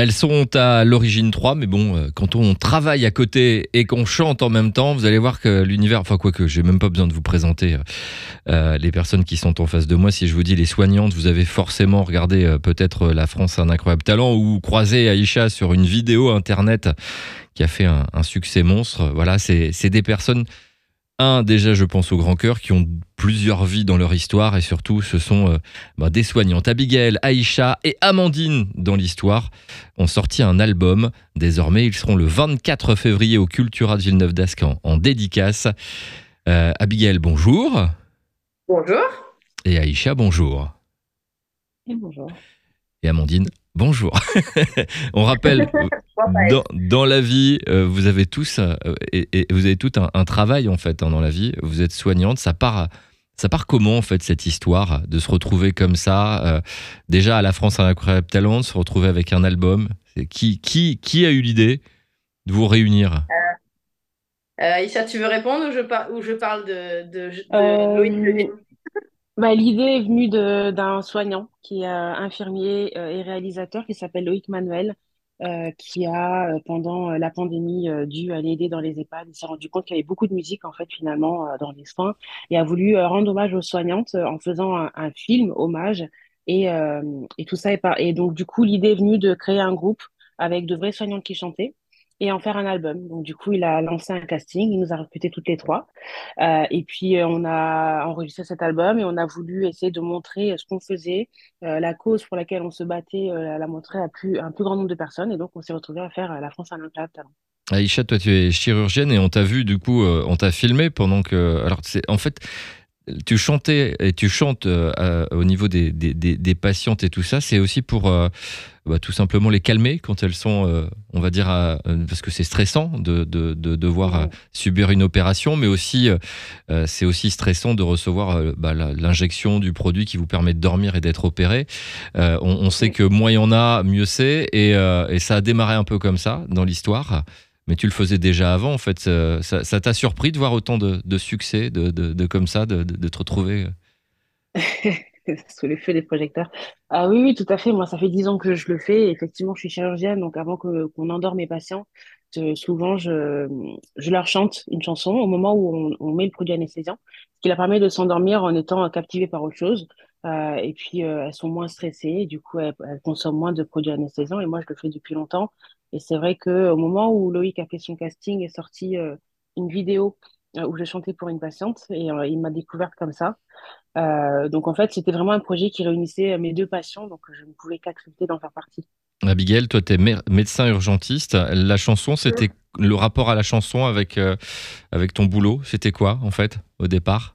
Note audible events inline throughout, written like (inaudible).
Elles sont à l'origine 3, mais bon, euh, quand on travaille à côté et qu'on chante en même temps, vous allez voir que l'univers, enfin quoique, j'ai même pas besoin de vous présenter euh, euh, les personnes qui sont en face de moi. Si je vous dis les soignantes, vous avez forcément regardé peut-être La France a un incroyable talent ou croisé Aïcha sur une vidéo internet qui a fait un, un succès monstre. Voilà, c'est des personnes un, déjà, je pense aux grands cœurs qui ont plusieurs vies dans leur histoire et surtout, ce sont euh, bah, des soignantes. Abigail, Aïcha et Amandine dans l'histoire ont sorti un album. Désormais, ils seront le 24 février au Cultura de Villeneuve d'Ascan en dédicace. Euh, Abigail, bonjour. Bonjour. Et Aïcha, bonjour. Et bonjour. Et Amandine, Bonjour. (laughs) On rappelle, (laughs) dans, la vie, euh, vous avez tous euh, et, vous avez tout un, travail en fait hein, dans la vie. Vous êtes soignante. Ça part, ça part comment en fait cette histoire de se retrouver comme ça, euh, déjà à la France un incroyable talent, se retrouver avec un album? Qui, qui, qui a eu l'idée de vous réunir? Aïcha, tu veux répondre ou je, ou je parle de, de, bah, l'idée est venue d'un soignant qui est euh, infirmier euh, et réalisateur qui s'appelle Loïc Manuel, euh, qui a, pendant la pandémie, dû aller aider dans les EHPAD. Il s'est rendu compte qu'il y avait beaucoup de musique, en fait, finalement, dans les soins, et a voulu rendre hommage aux soignantes en faisant un, film hommage. Et, et tout ça est par... Et donc, du coup, l'idée est venue de créer un groupe avec de vrais soignantes qui chantaient et en faire un album. Donc du coup, il a lancé un casting, il nous a recrutés toutes les trois. Euh, et puis euh, on a enregistré cet album et on a voulu essayer de montrer ce qu'on faisait, euh, la cause pour laquelle on se battait, la montrer à plus, un plus grand nombre de personnes. Et donc on s'est retrouvé à faire La France à incroyable talent. Aïcha, toi tu es chirurgienne et on t'a vu du coup, on t'a filmé pendant que. Alors en fait tu chantais et tu chantes euh, au niveau des, des, patientes et tout ça, c'est aussi pour euh, bah, tout simplement les calmer quand elles sont, euh, on va dire, parce que c'est stressant de, de, de devoir subir une opération, mais aussi c'est aussi stressant de recevoir bah, l'injection du produit qui vous permet de dormir et d'être opéré. On, sait que moins il y en a, mieux c'est, et, et ça a démarré un peu comme ça dans l'histoire mais tu le faisais déjà avant, en fait. Ça t'a surpris de voir autant de, succès, de, comme ça, de, te retrouver euh? (laughs) Sous les feux des projecteurs. Ah oui, oui, tout à fait. Moi, ça fait dix ans que je le fais. Effectivement, je suis chirurgienne, donc avant qu'on endort mes patients, souvent, je, je leur chante une chanson au moment où on, met le produit anesthésiant, ce qui leur permet de s'endormir en étant captivées par autre chose. Euh, et puis, euh, elles sont moins stressées, du coup, elles, elles, consomment moins de produits anesthésiants. Et moi, je le fais depuis longtemps. Et c'est vrai qu'au moment où Loïc a fait son casting, est sorti euh, une vidéo euh, où je chantais pour une patiente et euh, il m'a découverte comme ça. donc en fait, c'était vraiment un projet qui réunissait mes deux passions, donc je ne pouvais qu'accepter d'en faire partie. Abigail, toi, tu es médecin urgentiste. La chanson, c'était le rapport à la chanson avec, avec ton boulot, c'était quoi en fait au départ?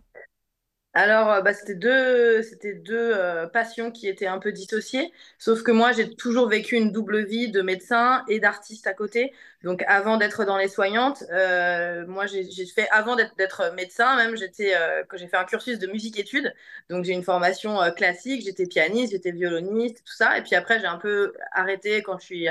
Alors, euh, bah, c'était deux, c'était deux euh, passions qui étaient un peu dissociées. Sauf que moi, j'ai toujours vécu une double vie de médecin et d'artiste à côté. Donc, avant d'être dans les soignantes, euh, moi, j'ai fait, avant d'être médecin, même, j'étais, que j'ai fait un cursus de musique-études. Donc, j'ai une formation classique. J'étais pianiste, j'étais violoniste, tout ça. Et puis après, j'ai un peu arrêté quand je suis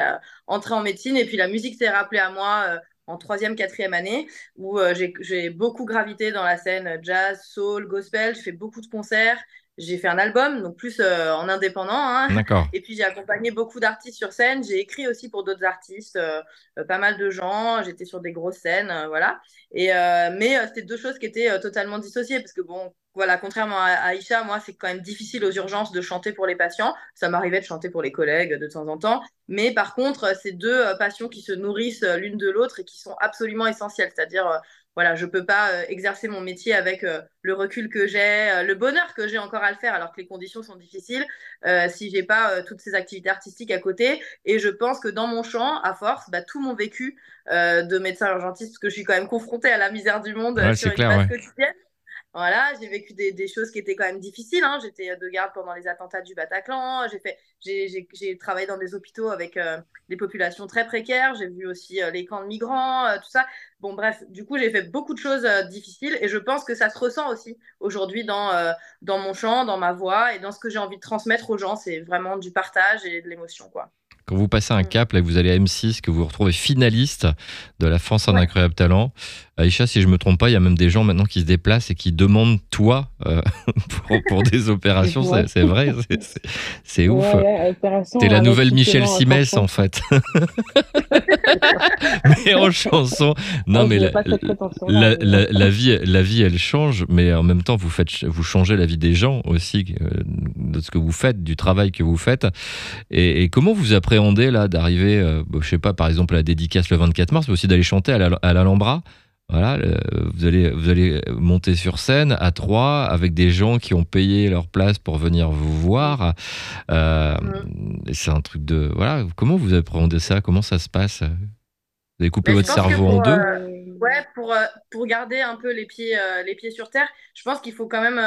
entrée en médecine. Et puis, la musique s'est rappelée à moi en troisième, quatrième année, où euh, j'ai beaucoup gravité dans la scène jazz, soul, gospel. Je fais beaucoup de concerts. J'ai fait un album, donc plus euh, en indépendant. Hein. Et puis j'ai accompagné beaucoup d'artistes sur scène. J'ai écrit aussi pour d'autres artistes, euh, pas mal de gens. J'étais sur des grosses scènes, voilà. Et mais c'était deux choses qui étaient totalement dissociées parce que bon, voilà, contrairement à Aïcha, moi, c'est quand même difficile aux urgences de chanter pour les patients. Ça m'arrivait de chanter pour les collègues de temps en temps. Mais par contre, c'est deux euh, passions qui se nourrissent euh, l'une de l'autre et qui sont absolument essentielles. C'est-à-dire, euh, voilà, je ne peux pas exercer mon métier avec le recul que j'ai, le bonheur que j'ai encore à le faire alors que les conditions sont difficiles, si j'ai pas toutes ces activités artistiques à côté. Et je pense que dans mon champ, à force, bah, tout mon vécu de médecin urgentiste, parce que je suis quand même confrontée à la misère du monde sur une base quotidienne, voilà, j'ai vécu des, choses qui étaient quand même difficiles. Hein. J'étais de garde pendant les attentats du Bataclan. J'ai fait, j'ai travaillé dans des hôpitaux avec euh, des populations très précaires. J'ai vu aussi euh, les camps de migrants, euh, tout ça. Bon, bref, du coup, j'ai fait beaucoup de choses difficiles et je pense que ça se ressent aussi aujourd'hui dans, dans mon chant, dans ma voix et dans ce que j'ai envie de transmettre aux gens. C'est vraiment du partage et de l'émotion, quoi. Quand vous passez un mm. cap, là, que vous allez à M6, que vous vous retrouvez finaliste de la France en incroyable talent. Aïcha, si je me trompe pas, il y a même des gens maintenant qui se déplacent et qui demandent toi euh, (laughs) pour, des (laughs) opérations. C'est vrai, c'est ouf. T'es la nouvelle Michel Simès en fait. (laughs) mais en chanson. Non, mais la, la, vie, la vie, elle change, mais en même temps, vous faites, vous changez la vie des gens aussi, euh, de ce que vous faites, du travail que vous faites. Et, comment vous là d'arriver, euh, je sais pas, par exemple à la dédicace le 24 mars, mais aussi d'aller chanter à l'Alhambra voilà, vous, allez, vous allez monter sur scène à trois avec des gens qui ont payé leur place pour venir vous voir. Euh, c'est un truc de. Voilà, comment vous appréhendez ça? Comment ça se passe? Vous avez coupé votre cerveau en deux? euh, Ouais, pour, euh, pour garder un peu les pieds, les pieds sur terre, je pense qu'il faut quand même.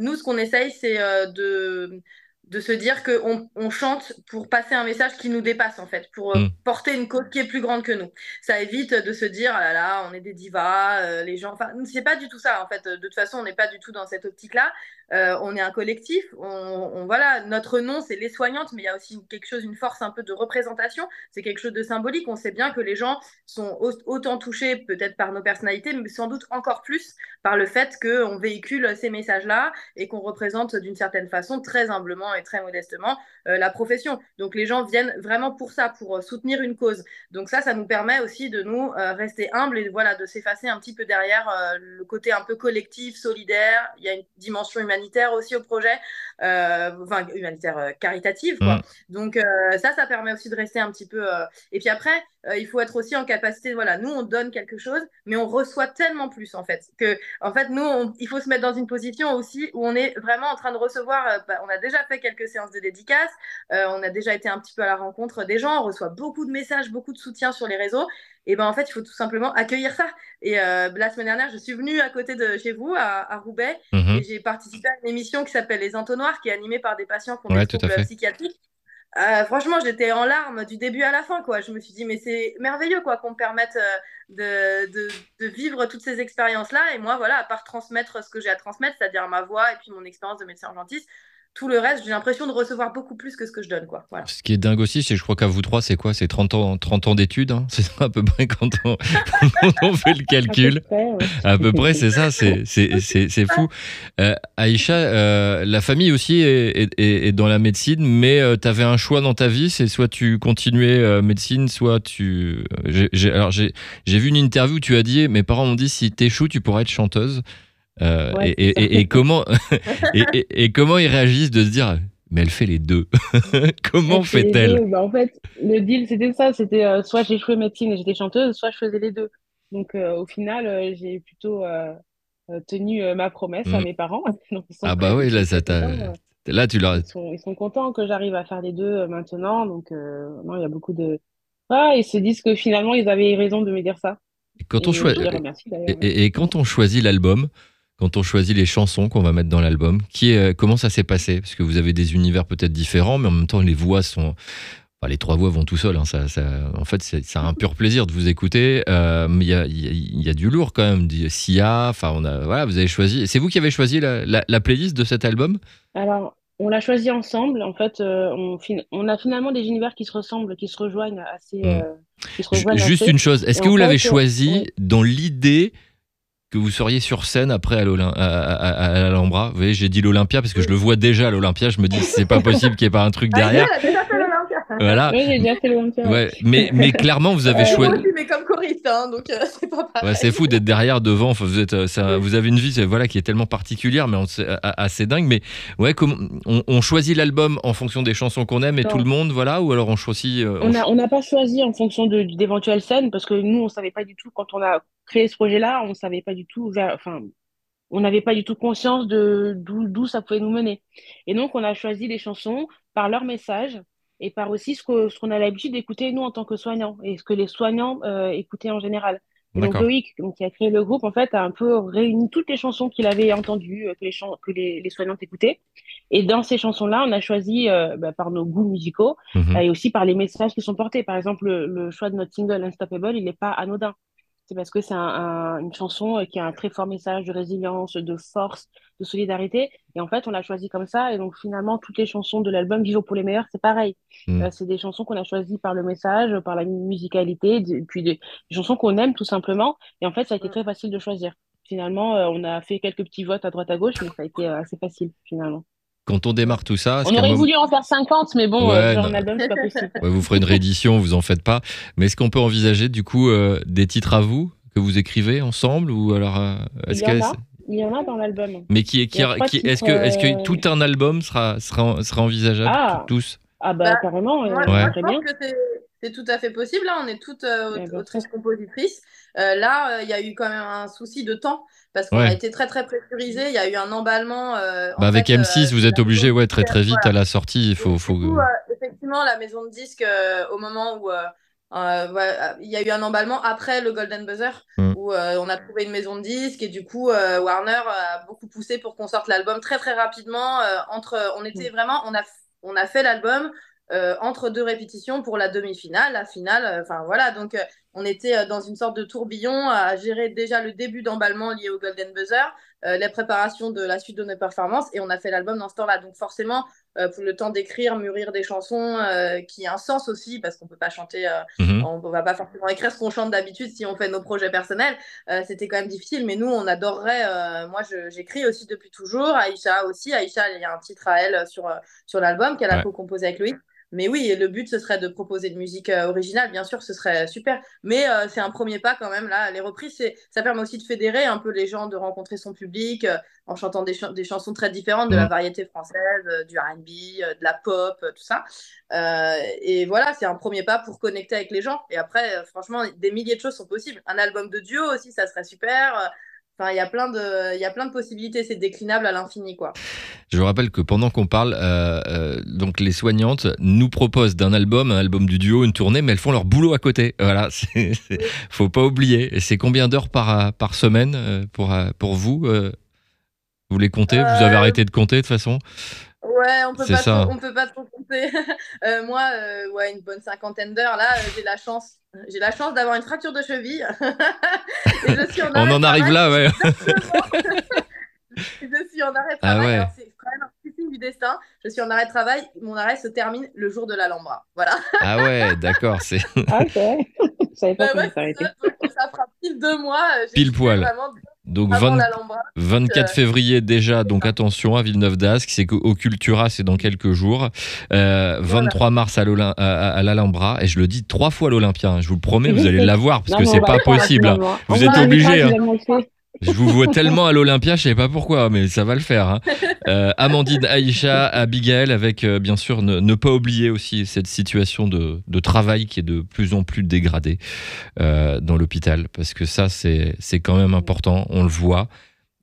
nous, ce qu'on essaye, c'est de de se dire qu'on on chante pour passer un message qui nous dépasse, en fait, pour euh, mm. porter une cause qui est plus grande que nous. Ça évite de se dire, ah là là, on est des divas, euh, les gens. Enfin, c'est pas du tout ça, en fait. De toute façon, on n'est pas du tout dans cette optique-là. Euh, on est un collectif. On, voilà, notre nom, c'est les soignantes, mais il y a aussi quelque chose, une force un peu de représentation. C'est quelque chose de symbolique. On sait bien que les gens sont autant touchés peut-être par nos personnalités, mais sans doute encore plus par le fait qu'on véhicule ces messages-là et qu'on représente d'une certaine façon, très humblement et très modestement, euh, la profession. Donc les gens viennent vraiment pour ça, pour euh, soutenir une cause. Donc ça, ça nous permet aussi de nous rester humbles et voilà, de s'effacer un petit peu derrière le côté un peu collectif, solidaire. Il y a une dimension humanitaire humanitaire aussi au projet, euh, enfin humanitaire euh, caritative. Quoi. Mm. Donc euh, ça, ça permet aussi de rester un petit peu. Et puis après, il faut être aussi en capacité. Voilà, nous on donne quelque chose, mais on reçoit tellement plus en fait que, en fait, nous, il faut se mettre dans une position aussi où on est vraiment en train de recevoir. Bah, on a déjà fait quelques séances de dédicaces, on a déjà été un petit peu à la rencontre des gens, on reçoit beaucoup de messages, beaucoup de soutien sur les réseaux et ben en fait, il faut tout simplement accueillir ça. Et euh, la semaine dernière, je suis venue à côté de chez vous, à, Roubaix, mhm. et j'ai participé à une émission qui s'appelle Les Entonnoirs, qui est animée par des patients qui ont des troubles psychiatriques. Euh, franchement, j'étais en larmes du début à la fin, quoi. Je me suis dit, mais c'est merveilleux, quoi, qu'on me permette euh, de, de, vivre toutes ces expériences-là. Et moi, voilà, à part transmettre ce que j'ai à transmettre, c'est-à-dire ma voix et puis mon expérience de médecin urgentiste, tout le reste, j'ai l'impression de recevoir beaucoup plus que ce que je donne. Quoi. Ce qui est dingue aussi, c'est je crois qu'à vous trois, c'est quoi? C'est 30 ans, 30 ans d'études hein? (laughs) C'est ça à peu près quand on, fait le calcul. À peu près, c'est ça, c'est fou. Euh, Aïcha, euh, la famille aussi est, dans la médecine, mais euh, tu avais un choix dans ta vie, c'est soit tu continuais médecine, soit tu... alors j'ai vu une interview où tu as dit, mes parents m'ont dit, si t'échoues, tu pourras être chanteuse. Euh, et, comment (laughs) et, comment ils réagissent de se dire mais elle fait les deux. (laughs) comment fait-elle bah, En fait, le deal c'était ça, c'était euh, soit j'ai joué médecine et j'étais chanteuse, soit je faisais les deux. Donc euh, au final, j'ai plutôt tenu ma promesse à mm. mes parents. (laughs) ah bah oui, là ça Là, tu leur... ils, sont, ils sont contents que j'arrive à faire les deux maintenant. Donc, non, il y a beaucoup de. Ah, ils se disent que finalement, ils avaient raison de me dire ça. Quand on choisit... et, quand on choisit l'album, quand on choisit les chansons qu'on va mettre dans l'album qui est, comment ça s'est passé? Parce que vous avez des univers peut-être différents, mais en même temps, les voix sont. les trois voix vont tout seuls. Hein, ça, en fait, c'est un pur plaisir de vous écouter. Euh, mais il y a, du lourd quand même. Sia, enfin, on a, voilà, vous avez choisi. C'est vous qui avez choisi la, playlist de cet album? Alors, on l'a choisi ensemble. En fait, euh, on, on, a finalement des univers qui se ressemblent, qui se rejoignent assez. Hmm. Euh, juste une chose. Est-ce que vous l'avez choisi dans l'idée que vous seriez sur scène après à l'Alhambra. Vous voyez, j'ai dit l'Olympia parce que je le vois déjà à l'Olympia. Je me dis, c'est pas possible qu'il n'y ait pas un truc ah, derrière. Voilà. Oui, j'ai déjà fait l'Olympia. Ouais, mais, mais clairement, vous avez euh, choisi. Moi mais comme choriste, hein, donc euh, (laughs) c'est pas pareil. Ouais, c'est fou d'être derrière, devant. Enfin, vous, êtes, euh, ça, vous avez une vie voilà, qui est tellement particulière, mais assez dingue. Mais ouais, on, on, choisit l'album en fonction des chansons qu'on aime et tout le monde, voilà, ou alors on choisit. on n'a on pas choisi en fonction d'éventuelles scènes parce que nous, on savait pas du tout quand on a créé ce projet-là, on savait pas du tout, enfin, on n'avait pas du tout conscience de d'où ça pouvait nous mener. Et donc, on a choisi les chansons par leur message et par aussi ce qu'on ce a l'habitude d'écouter, nous, en tant que soignants, et ce que les soignants euh, écoutaient en général. donc Loïc, donc, qui a créé le groupe, en fait, a un peu réuni toutes les chansons qu'il avait entendues, euh, que, les, que les, les soignantes écoutaient. Et dans ces chansons-là, on a choisi euh, bah, par nos goûts musicaux mhm. et aussi par les messages qui sont portés. Par exemple, le, le choix de notre single Unstoppable, il n'est pas anodin c'est parce que c'est une chanson qui a un très fort message de résilience, de force, de solidarité. Et en fait, on l'a choisi comme ça. Et donc, finalement, toutes les chansons de l'album Vivre pour les meilleurs, c'est pareil. Mm. c'est des chansons qu'on a choisies par le message, par la musicalité, puis des, chansons qu'on aime tout simplement. Et en fait, ça a été mm. très facile de choisir. Finalement, on a fait quelques petits votes à droite à gauche, mais ça a été assez facile, finalement quand on démarre tout ça. On aurait voulu en faire 50, mais bon, euh, un album, c'est pas possible. vous ferez une réédition, vous en faites pas. Mais est-ce qu'on peut envisager du coup euh, des titres à vous que vous écrivez ensemble ou alors euh, est-ce Il y en a. Il y en a dans l'album. Mais qui, qui, qui est-ce que, est que tout un album sera, sera, sera envisageable ah. tous? Ah bah, carrément. Moi, je pense que c'est tout à fait possible. Là, on est toutes euh, autrices compositrices. là, il y a eu quand même un souci de temps parce qu'on a été très très pressurisé. Il y a eu un emballement. Euh, bah avec M6, euh, vous êtes obligé ouais, très très vite à la sortie. Il faut, faut... Euh, effectivement, la maison de disques, au moment où il y a eu un emballement après le Golden Buzzer, mm. où on a trouvé une maison de disques et du coup, Warner a beaucoup poussé pour qu'on sorte l'album très très rapidement. entre, on était mm. vraiment, on a, on a fait l'album. Entre deux répétitions pour la demi-finale, la finale, enfin voilà, donc on était euh, dans une sorte de tourbillon à gérer déjà le début d'emballement lié au Golden Buzzer, euh, les préparations de la suite de nos performances, et on a fait l'album dans ce temps-là. Donc forcément, euh, pour le temps d'écrire, mûrir des chansons qui a un sens aussi, parce qu'on peut pas chanter, mhm. on, ne va pas forcément écrire ce qu'on chante d'habitude si on fait nos projets personnels. C'était quand même difficile, mais nous, on adorerait. moi, j'écris aussi depuis toujours. Aïcha aussi. Aïcha, il y a un titre à elle sur, sur l'album qu'elle a co-composé avec Louis. Mais oui, le but, ce serait de proposer une musique euh, originale, bien sûr, ce serait super. Mais euh, c'est un premier pas quand même, là. Les reprises, ça permet aussi de fédérer un peu les gens, de rencontrer son public euh, en chantant des, des, chansons très différentes de la variété française, du RB, de la pop, tout ça. et voilà, c'est un premier pas pour connecter avec les gens. Et après, franchement, des milliers de choses sont possibles. Un album de duo aussi, ça serait super il y a plein de, il y a plein de possibilités. C'est déclinable à l'infini, quoi. Je vous rappelle que pendant qu'on parle, euh, euh, donc les soignantes nous proposent d'un album, un album du duo, une tournée, mais elles font leur boulot à côté. (laughs) Voilà, c'est, faut pas oublier. C'est combien d'heures par par semaine euh, pour pour vous Vous les comptez? Vous avez arrêté de compter de toute façon? Ouais, on peut pas trop, on peut pas trop compter. (laughs) moi, ouais, une bonne cinquantaine d'heures. Là, j'ai la chance j'ai la chance d'avoir une fracture de cheville. (laughs) et je suis en On en arrive là, ouais. (laughs) je suis en arrêt de ah travail. C'est quand même un signe du destin. Je suis en arrêt de travail. Mon arrêt se termine le jour de l'Alhambra. Voilà. ah ouais, d'accord. C'est. Ah, ok. Ça, bah ouais, ça, ça fera pile deux mois. Pile poil. Donc 24 euh, février déjà, donc attention à Villeneuve d'Ascq, c'est au Cultura, c'est dans quelques jours. 23 euh, mars à l'Alhambra, et je le dis trois fois à l'Olympia, hein. je vous le promets, vous allez l'avoir, parce que c'est pas possible. Hein. Vous êtes obligés. Je vous vois tellement à l'Olympia, je sais pas pourquoi, mais ça va le faire. Hein. Euh, Amandine, Aïcha, Abigail, avec euh, bien sûr ne, pas oublier aussi cette situation de, travail qui est de plus en plus dégradée euh, dans l'hôpital, parce que ça c'est quand même important, on le voit.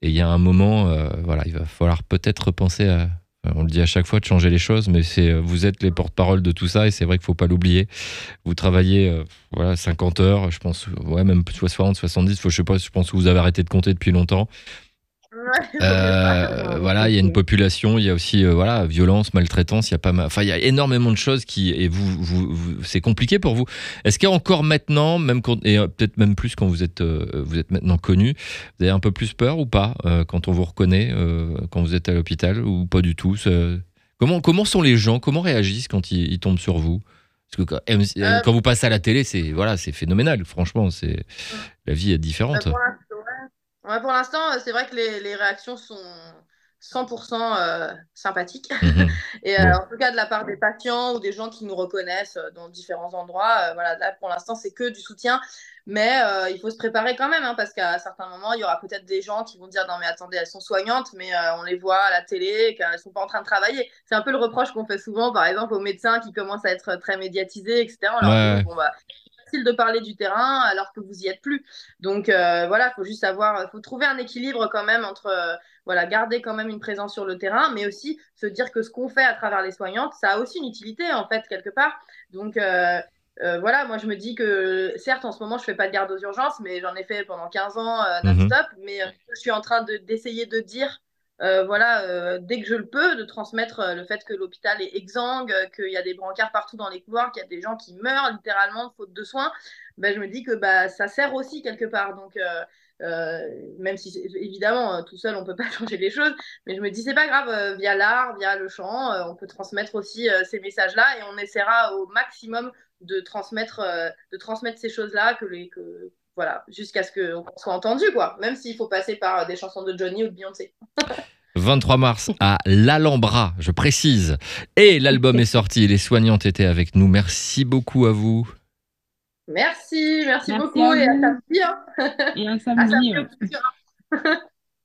Et il y a un moment, voilà, il va falloir peut-être penser à, on le dit à chaque fois de changer les choses, mais c'est vous êtes les porte-parole de tout ça et c'est vrai qu'il faut pas l'oublier. Vous travaillez euh, voilà 50 heures, je pense, ouais même 60, 70, faut, je sais pas, je pense que vous avez arrêté de compter depuis longtemps. Euh, voilà, il y a une population, il y a aussi euh, voilà violence, maltraitance, il y a pas enfin il y a énormément de choses qui et vous, vous, c'est compliqué pour vous. Est-ce qu'il y a encore maintenant, même et euh, peut-être même plus quand vous êtes vous êtes maintenant connu, vous avez un peu plus peur ou pas quand on vous reconnaît quand vous êtes à l'hôpital ou pas du tout Comment comment sont les gens Comment réagissent quand ils, tombent sur vous? Parce que quand, vous passez à la télé, c'est voilà, c'est phénoménal. Franchement, c'est la vie est différente pour l'instant, euh, c'est vrai que les, les, réactions sont 100% euh, sympathiques. Mhm. (laughs) et euh, en tout cas, de la part des patients ou des gens qui nous reconnaissent dans différents endroits, voilà, là, pour l'instant, c'est que du soutien. Mais il faut se préparer quand même, hein, parce qu'à certains moments, il y aura peut-être des gens qui vont dire Non, mais attendez, elles sont soignantes, mais on les voit à la télé, qu'elles ne sont pas en train de travailler. C'est un peu le reproche qu'on fait souvent, par exemple, aux médecins qui commencent à être très médiatisés, etc. Leur dit, bon, bah, de parler du terrain alors que vous y êtes plus. Donc euh, voilà, il faut juste avoir, faut trouver un équilibre quand même entre, euh, voilà, garder quand même une présence sur le terrain, mais aussi se dire que ce qu'on fait à travers les soignantes, ça a aussi une utilité en fait quelque part. Donc euh, voilà, moi je me dis que certes en ce moment je fais pas de garde aux urgences, mais j'en ai fait pendant 15 ans mhm. non-stop, mais je suis en train d'essayer de dire voilà, dès que je le peux, de transmettre le fait que l'hôpital est exsangue, qu'il y a des brancards partout dans les couloirs, qu'il y a des gens qui meurent littéralement faute de soins, ben, je me dis que bah, ça sert aussi quelque part. Donc, même si évidemment, tout seul, on ne peut pas (laughs) changer les choses, mais je me dis, c'est pas grave, via l'art, via le chant, on peut transmettre aussi ces messages-là et on essaiera au maximum de transmettre, de transmettre ces choses-là, que, voilà, jusqu'à ce qu'on soit entendu, quoi. Même s'il faut passer par des chansons de Johnny ou de Beyoncé. (laughs) 23 mars à l'Alhambra, je précise. Et l'album est sorti, les soignantes étaient avec nous. Merci beaucoup à vous. Merci, merci, beaucoup et à samedi. Hein. Et à (laughs) samedi. (laughs)